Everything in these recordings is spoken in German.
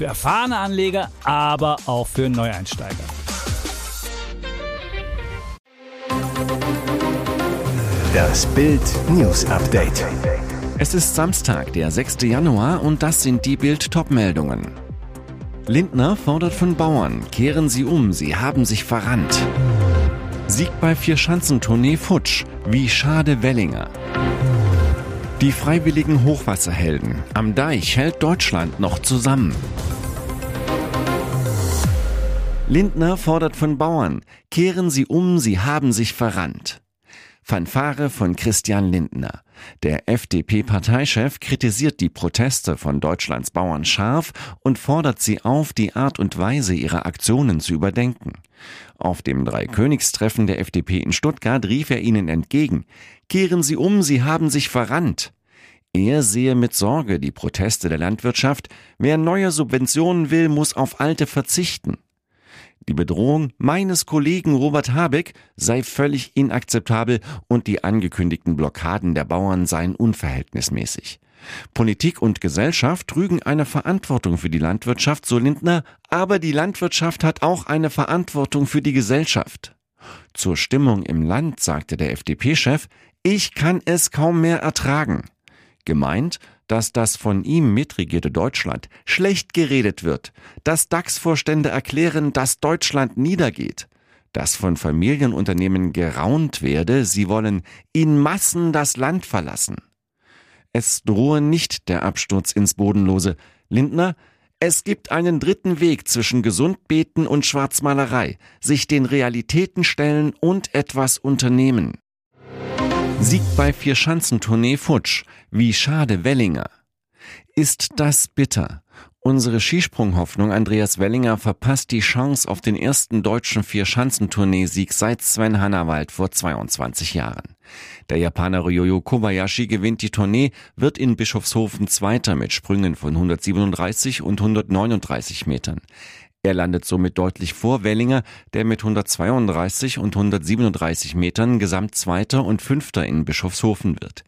Für erfahrene Anleger, aber auch für Neueinsteiger. Das Bild News Update. Es ist Samstag, der 6. Januar und das sind die Bild Topmeldungen. Lindner fordert von Bauern, kehren Sie um, Sie haben sich verrannt. Sieg bei Vierschanzentournee Futsch, wie schade Wellinger. Die freiwilligen Hochwasserhelden. Am Deich hält Deutschland noch zusammen. Lindner fordert von Bauern, kehren Sie um, Sie haben sich verrannt. Fanfare von Christian Lindner. Der FDP-Parteichef kritisiert die Proteste von Deutschlands Bauern scharf und fordert sie auf, die Art und Weise ihrer Aktionen zu überdenken. Auf dem Dreikönigstreffen der FDP in Stuttgart rief er ihnen entgegen, Kehren Sie um, Sie haben sich verrannt. Er sehe mit Sorge die Proteste der Landwirtschaft. Wer neue Subventionen will, muss auf alte verzichten. Die Bedrohung meines Kollegen Robert Habeck sei völlig inakzeptabel und die angekündigten Blockaden der Bauern seien unverhältnismäßig. Politik und Gesellschaft trügen eine Verantwortung für die Landwirtschaft, so Lindner, aber die Landwirtschaft hat auch eine Verantwortung für die Gesellschaft. Zur Stimmung im Land sagte der FDP-Chef, ich kann es kaum mehr ertragen. Gemeint, dass das von ihm mitregierte Deutschland schlecht geredet wird, dass DAX-Vorstände erklären, dass Deutschland niedergeht, dass von Familienunternehmen geraunt werde, sie wollen in Massen das Land verlassen. Es drohe nicht der Absturz ins Bodenlose. Lindner, es gibt einen dritten Weg zwischen Gesundbeten und Schwarzmalerei, sich den Realitäten stellen und etwas unternehmen. Sieg bei Vierschanzentournee Futsch. Wie schade Wellinger. Ist das bitter? Unsere Skisprunghoffnung Andreas Wellinger verpasst die Chance auf den ersten deutschen Vierschanzentournee-Sieg seit Sven Hannawald vor 22 Jahren. Der Japaner Ryoyo Kobayashi gewinnt die Tournee, wird in Bischofshofen Zweiter mit Sprüngen von 137 und 139 Metern. Er landet somit deutlich vor Wellinger, der mit 132 und 137 Metern Gesamtzweiter und Fünfter in Bischofshofen wird.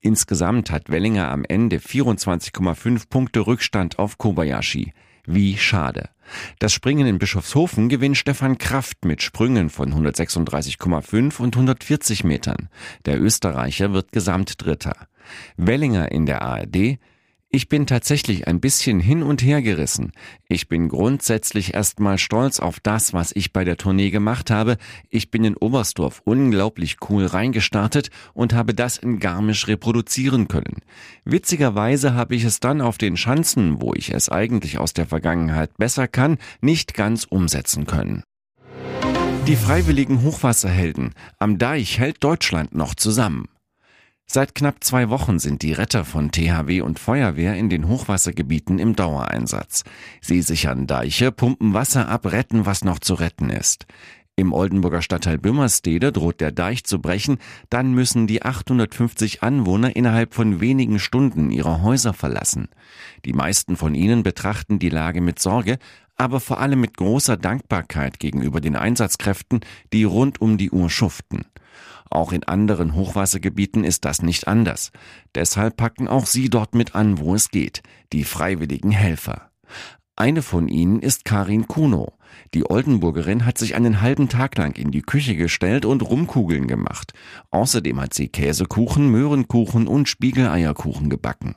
Insgesamt hat Wellinger am Ende 24,5 Punkte Rückstand auf Kobayashi. Wie schade. Das Springen in Bischofshofen gewinnt Stefan Kraft mit Sprüngen von 136,5 und 140 Metern. Der Österreicher wird Gesamtdritter. Wellinger in der ARD ich bin tatsächlich ein bisschen hin und her gerissen. Ich bin grundsätzlich erstmal stolz auf das, was ich bei der Tournee gemacht habe. Ich bin in Oberstdorf unglaublich cool reingestartet und habe das in Garmisch reproduzieren können. Witzigerweise habe ich es dann auf den Schanzen, wo ich es eigentlich aus der Vergangenheit besser kann, nicht ganz umsetzen können. Die freiwilligen Hochwasserhelden. Am Deich hält Deutschland noch zusammen. Seit knapp zwei Wochen sind die Retter von THW und Feuerwehr in den Hochwassergebieten im Dauereinsatz. Sie sichern Deiche, pumpen Wasser ab, retten, was noch zu retten ist. Im Oldenburger Stadtteil Bümmerstede droht der Deich zu brechen, dann müssen die 850 Anwohner innerhalb von wenigen Stunden ihre Häuser verlassen. Die meisten von ihnen betrachten die Lage mit Sorge, aber vor allem mit großer Dankbarkeit gegenüber den Einsatzkräften, die rund um die Uhr schuften. Auch in anderen Hochwassergebieten ist das nicht anders. Deshalb packen auch sie dort mit an, wo es geht, die freiwilligen Helfer. Eine von ihnen ist Karin Kuno. Die Oldenburgerin hat sich einen halben Tag lang in die Küche gestellt und Rumkugeln gemacht. Außerdem hat sie Käsekuchen, Möhrenkuchen und Spiegeleierkuchen gebacken.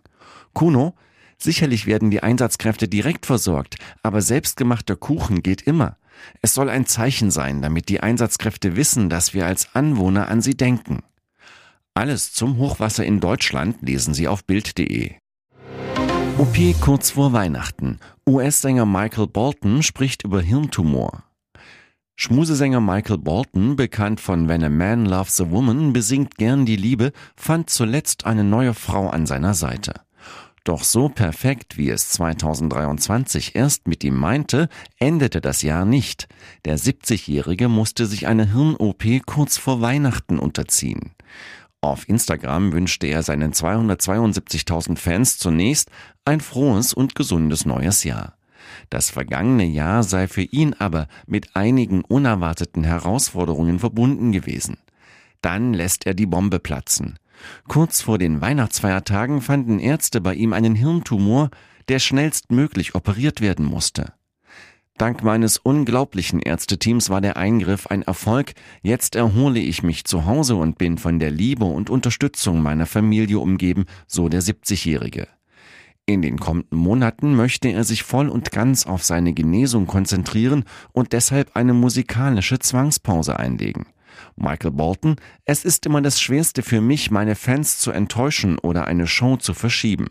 Kuno, sicherlich werden die Einsatzkräfte direkt versorgt, aber selbstgemachter Kuchen geht immer. Es soll ein Zeichen sein, damit die Einsatzkräfte wissen, dass wir als Anwohner an sie denken. Alles zum Hochwasser in Deutschland lesen Sie auf Bild.de. OP kurz vor Weihnachten. US-Sänger Michael Bolton spricht über Hirntumor. Schmusesänger Michael Bolton, bekannt von When a Man Loves a Woman, besingt gern die Liebe, fand zuletzt eine neue Frau an seiner Seite. Doch so perfekt, wie es 2023 erst mit ihm meinte, endete das Jahr nicht. Der 70-Jährige musste sich eine Hirn-OP kurz vor Weihnachten unterziehen. Auf Instagram wünschte er seinen 272.000 Fans zunächst ein frohes und gesundes neues Jahr. Das vergangene Jahr sei für ihn aber mit einigen unerwarteten Herausforderungen verbunden gewesen. Dann lässt er die Bombe platzen. Kurz vor den Weihnachtsfeiertagen fanden Ärzte bei ihm einen Hirntumor, der schnellstmöglich operiert werden musste. Dank meines unglaublichen Ärzteteams war der Eingriff ein Erfolg. Jetzt erhole ich mich zu Hause und bin von der Liebe und Unterstützung meiner Familie umgeben, so der 70-Jährige. In den kommenden Monaten möchte er sich voll und ganz auf seine Genesung konzentrieren und deshalb eine musikalische Zwangspause einlegen. Michael Bolton, es ist immer das Schwerste für mich, meine Fans zu enttäuschen oder eine Show zu verschieben.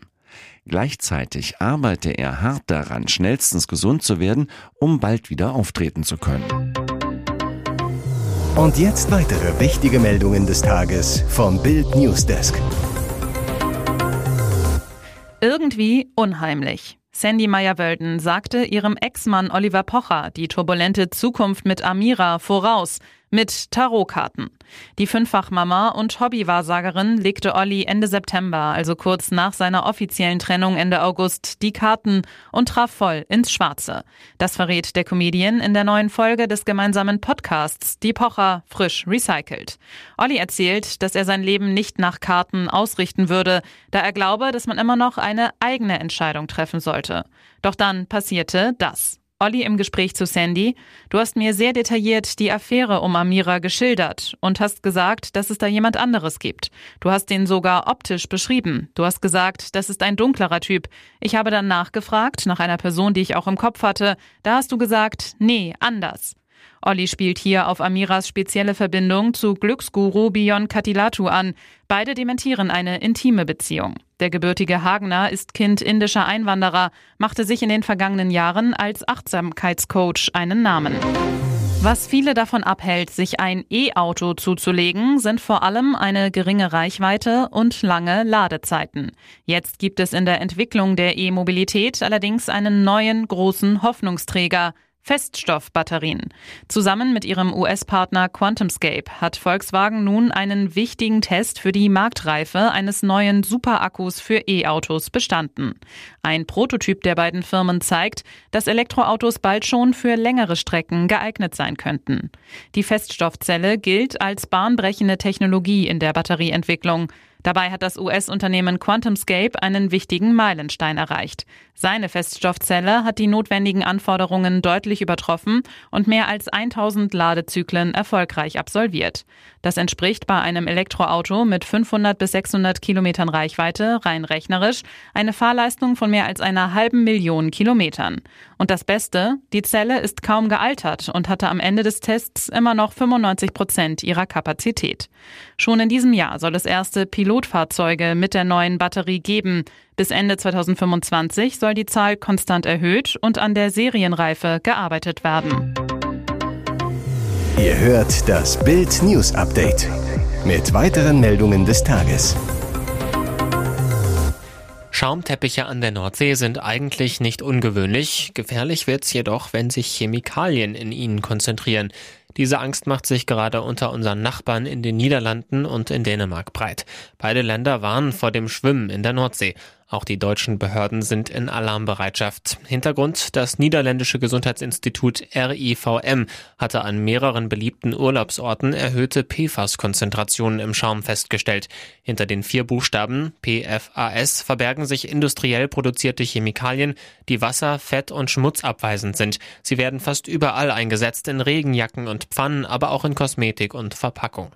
Gleichzeitig arbeite er hart daran, schnellstens gesund zu werden, um bald wieder auftreten zu können. Und jetzt weitere wichtige Meldungen des Tages vom Bild Newsdesk. Irgendwie unheimlich. Sandy Meyer-Wölden sagte ihrem Ex-Mann Oliver Pocher die turbulente Zukunft mit Amira voraus mit Tarotkarten. Die Fünffachmama und Hobbywahrsagerin legte Olli Ende September, also kurz nach seiner offiziellen Trennung Ende August, die Karten und traf voll ins Schwarze. Das verrät der Comedian in der neuen Folge des gemeinsamen Podcasts Die Pocher frisch recycelt. Olli erzählt, dass er sein Leben nicht nach Karten ausrichten würde, da er glaube, dass man immer noch eine eigene Entscheidung treffen sollte. Doch dann passierte das. Olli im Gespräch zu Sandy, du hast mir sehr detailliert die Affäre um Amira geschildert und hast gesagt, dass es da jemand anderes gibt. Du hast den sogar optisch beschrieben. Du hast gesagt, das ist ein dunklerer Typ. Ich habe dann nachgefragt nach einer Person, die ich auch im Kopf hatte. Da hast du gesagt, nee, anders. Olli spielt hier auf Amiras spezielle Verbindung zu Glücksguru Bion Katilatu an. Beide dementieren eine intime Beziehung. Der gebürtige Hagner ist Kind indischer Einwanderer, machte sich in den vergangenen Jahren als Achtsamkeitscoach einen Namen. Was viele davon abhält, sich ein E-Auto zuzulegen, sind vor allem eine geringe Reichweite und lange Ladezeiten. Jetzt gibt es in der Entwicklung der E-Mobilität allerdings einen neuen großen Hoffnungsträger, Feststoffbatterien. Zusammen mit ihrem US-Partner QuantumScape hat Volkswagen nun einen wichtigen Test für die Marktreife eines neuen Superakkus für E-Autos bestanden. Ein Prototyp der beiden Firmen zeigt, dass Elektroautos bald schon für längere Strecken geeignet sein könnten. Die Feststoffzelle gilt als bahnbrechende Technologie in der Batterieentwicklung. Dabei hat das US-Unternehmen QuantumScape einen wichtigen Meilenstein erreicht. Seine Feststoffzelle hat die notwendigen Anforderungen deutlich übertroffen und mehr als 1000 Ladezyklen erfolgreich absolviert. Das entspricht bei einem Elektroauto mit 500 bis 600 Kilometern Reichweite rein rechnerisch eine Fahrleistung von mehr als einer halben Million Kilometern. Und das Beste, die Zelle ist kaum gealtert und hatte am Ende des Tests immer noch 95 Prozent ihrer Kapazität. Schon in diesem Jahr soll es erste Pilotfahrzeuge mit der neuen Batterie geben. Bis Ende 2025 soll die Zahl konstant erhöht und an der Serienreife gearbeitet werden. Ihr hört das Bild News Update mit weiteren Meldungen des Tages. Schaumteppiche an der Nordsee sind eigentlich nicht ungewöhnlich. Gefährlich wird's jedoch, wenn sich Chemikalien in ihnen konzentrieren. Diese Angst macht sich gerade unter unseren Nachbarn in den Niederlanden und in Dänemark breit. Beide Länder warnen vor dem Schwimmen in der Nordsee. Auch die deutschen Behörden sind in Alarmbereitschaft. Hintergrund, das niederländische Gesundheitsinstitut RIVM hatte an mehreren beliebten Urlaubsorten erhöhte PFAS-Konzentrationen im Schaum festgestellt. Hinter den vier Buchstaben PFAS verbergen sich industriell produzierte Chemikalien, die Wasser, Fett und Schmutz abweisend sind. Sie werden fast überall eingesetzt, in Regenjacken und Pfannen, aber auch in Kosmetik und Verpackung.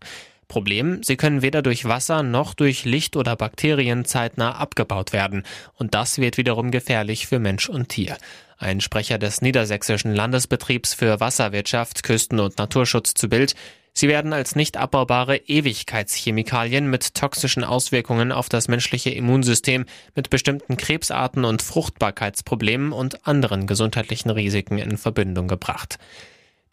Problem, sie können weder durch Wasser noch durch Licht oder Bakterien zeitnah abgebaut werden. Und das wird wiederum gefährlich für Mensch und Tier. Ein Sprecher des Niedersächsischen Landesbetriebs für Wasserwirtschaft, Küsten- und Naturschutz zu Bild. Sie werden als nicht abbaubare Ewigkeitschemikalien mit toxischen Auswirkungen auf das menschliche Immunsystem, mit bestimmten Krebsarten und Fruchtbarkeitsproblemen und anderen gesundheitlichen Risiken in Verbindung gebracht.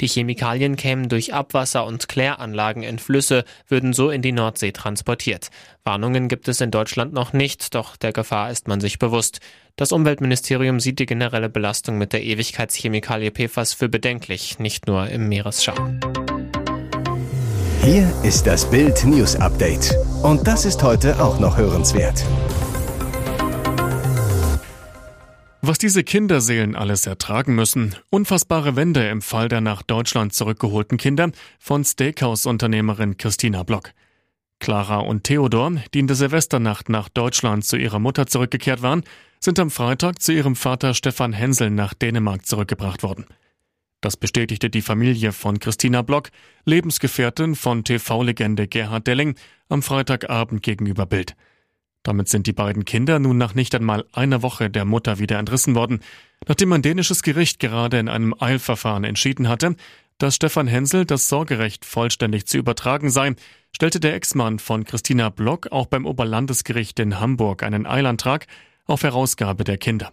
Die Chemikalien kämen durch Abwasser und Kläranlagen in Flüsse, würden so in die Nordsee transportiert. Warnungen gibt es in Deutschland noch nicht, doch der Gefahr ist man sich bewusst. Das Umweltministerium sieht die generelle Belastung mit der Ewigkeitschemikalie PFAS für bedenklich, nicht nur im Meeresschau. Hier ist das Bild News Update. Und das ist heute auch noch hörenswert. Was diese Kinderseelen alles ertragen müssen. Unfassbare Wende im Fall der nach Deutschland zurückgeholten Kinder von Steakhouse-Unternehmerin Christina Block. Clara und Theodor, die in der Silvesternacht nach Deutschland zu ihrer Mutter zurückgekehrt waren, sind am Freitag zu ihrem Vater Stefan Hensel nach Dänemark zurückgebracht worden. Das bestätigte die Familie von Christina Block, Lebensgefährtin von TV-Legende Gerhard Delling, am Freitagabend gegenüber Bild. Damit sind die beiden Kinder nun nach nicht einmal einer Woche der Mutter wieder entrissen worden, nachdem ein dänisches Gericht gerade in einem Eilverfahren entschieden hatte, dass Stefan Hensel das Sorgerecht vollständig zu übertragen sei, stellte der Ex-Mann von Christina Block auch beim Oberlandesgericht in Hamburg einen Eilantrag auf Herausgabe der Kinder.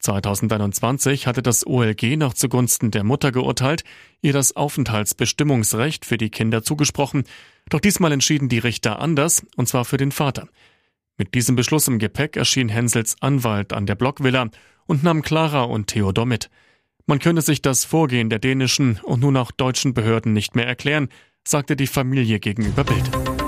2021 hatte das OLG noch zugunsten der Mutter geurteilt, ihr das Aufenthaltsbestimmungsrecht für die Kinder zugesprochen, doch diesmal entschieden die Richter anders, und zwar für den Vater. Mit diesem Beschluss im Gepäck erschien Hensels Anwalt an der Blockvilla und nahm Clara und Theodor mit. Man könne sich das Vorgehen der dänischen und nun auch deutschen Behörden nicht mehr erklären, sagte die Familie gegenüber Bild.